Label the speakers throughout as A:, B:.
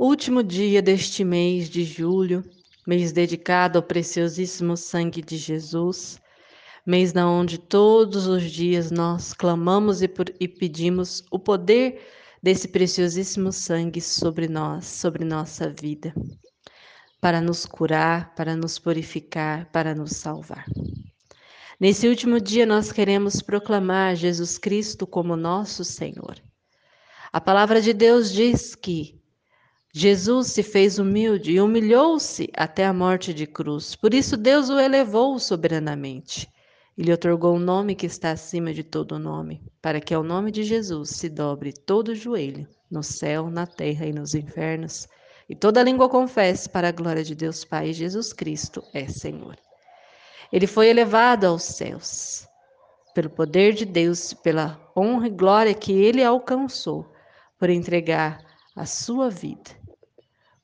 A: último dia deste mês de julho, mês dedicado ao preciosíssimo sangue de Jesus, mês na onde todos os dias nós clamamos e, e pedimos o poder desse preciosíssimo sangue sobre nós, sobre nossa vida, para nos curar, para nos purificar, para nos salvar. Nesse último dia, nós queremos proclamar Jesus Cristo como nosso Senhor. A palavra de Deus diz que Jesus se fez humilde e humilhou-se até a morte de cruz. Por isso, Deus o elevou soberanamente. E lhe otorgou um nome que está acima de todo nome, para que ao nome de Jesus se dobre todo joelho, no céu, na terra e nos infernos, e toda língua confesse para a glória de Deus Pai, Jesus Cristo é Senhor. Ele foi elevado aos céus, pelo poder de Deus, pela honra e glória que ele alcançou, por entregar a sua vida,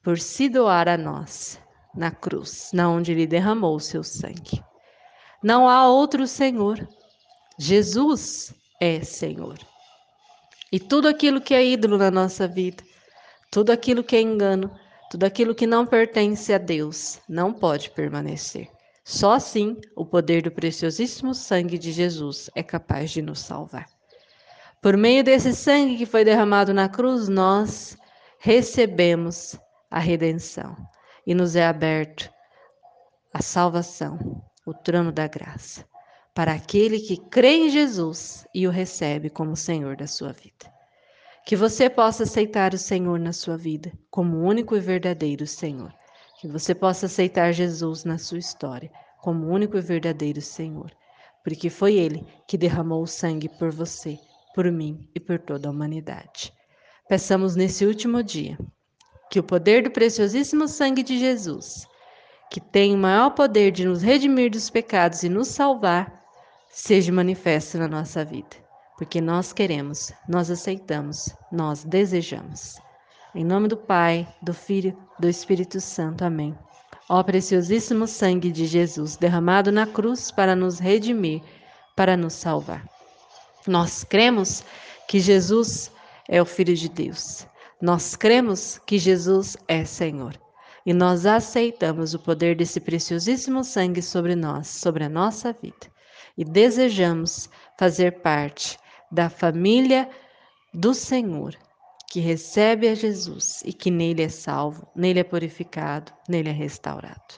A: por se doar a nós na cruz, na onde ele derramou o seu sangue. Não há outro Senhor. Jesus é Senhor. E tudo aquilo que é ídolo na nossa vida, tudo aquilo que é engano, tudo aquilo que não pertence a Deus, não pode permanecer. Só assim o poder do preciosíssimo sangue de Jesus é capaz de nos salvar. Por meio desse sangue que foi derramado na cruz, nós recebemos a redenção e nos é aberto a salvação o trono da graça, para aquele que crê em Jesus e o recebe como Senhor da sua vida. Que você possa aceitar o Senhor na sua vida como único e verdadeiro Senhor. Que você possa aceitar Jesus na sua história como único e verdadeiro Senhor, porque foi Ele que derramou o sangue por você, por mim e por toda a humanidade. Peçamos nesse último dia que o poder do preciosíssimo sangue de Jesus que tem o maior poder de nos redimir dos pecados e nos salvar, seja manifesto na nossa vida. Porque nós queremos, nós aceitamos, nós desejamos. Em nome do Pai, do Filho, do Espírito Santo. Amém. Ó preciosíssimo sangue de Jesus, derramado na cruz para nos redimir, para nos salvar. Nós cremos que Jesus é o Filho de Deus. Nós cremos que Jesus é Senhor e nós aceitamos o poder desse preciosíssimo sangue sobre nós, sobre a nossa vida, e desejamos fazer parte da família do Senhor, que recebe a Jesus e que nele é salvo, nele é purificado, nele é restaurado.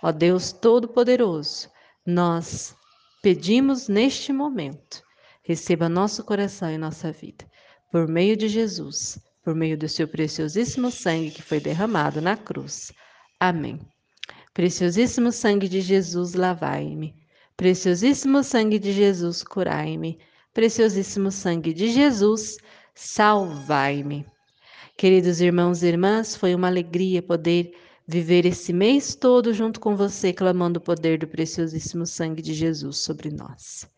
A: Ó Deus Todo-Poderoso, nós pedimos neste momento, receba nosso coração e nossa vida, por meio de Jesus por meio do seu preciosíssimo sangue que foi derramado na cruz. Amém. Preciosíssimo sangue de Jesus, lavai-me. Preciosíssimo sangue de Jesus, curai-me. Preciosíssimo sangue de Jesus, salvai-me. Queridos irmãos e irmãs, foi uma alegria poder viver esse mês todo junto com você, clamando o poder do preciosíssimo sangue de Jesus sobre nós.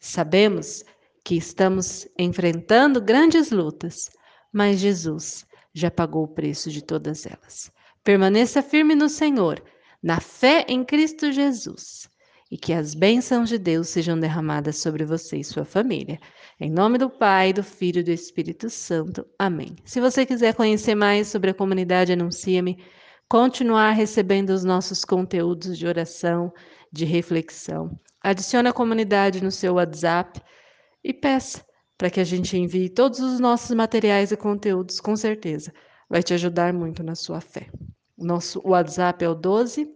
A: Sabemos que estamos enfrentando grandes lutas, mas Jesus já pagou o preço de todas elas. Permaneça firme no Senhor, na fé em Cristo Jesus, e que as bênçãos de Deus sejam derramadas sobre você e sua família. Em nome do Pai, do Filho e do Espírito Santo. Amém. Se você quiser conhecer mais sobre a comunidade Anuncia-me, continuar recebendo os nossos conteúdos de oração, de reflexão, adicione a comunidade no seu WhatsApp e peça para que a gente envie todos os nossos materiais e conteúdos, com certeza. Vai te ajudar muito na sua fé. Nosso WhatsApp é o 12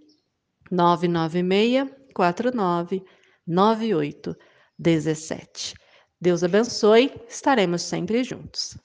A: 996 49 98 17. Deus abençoe, estaremos sempre juntos.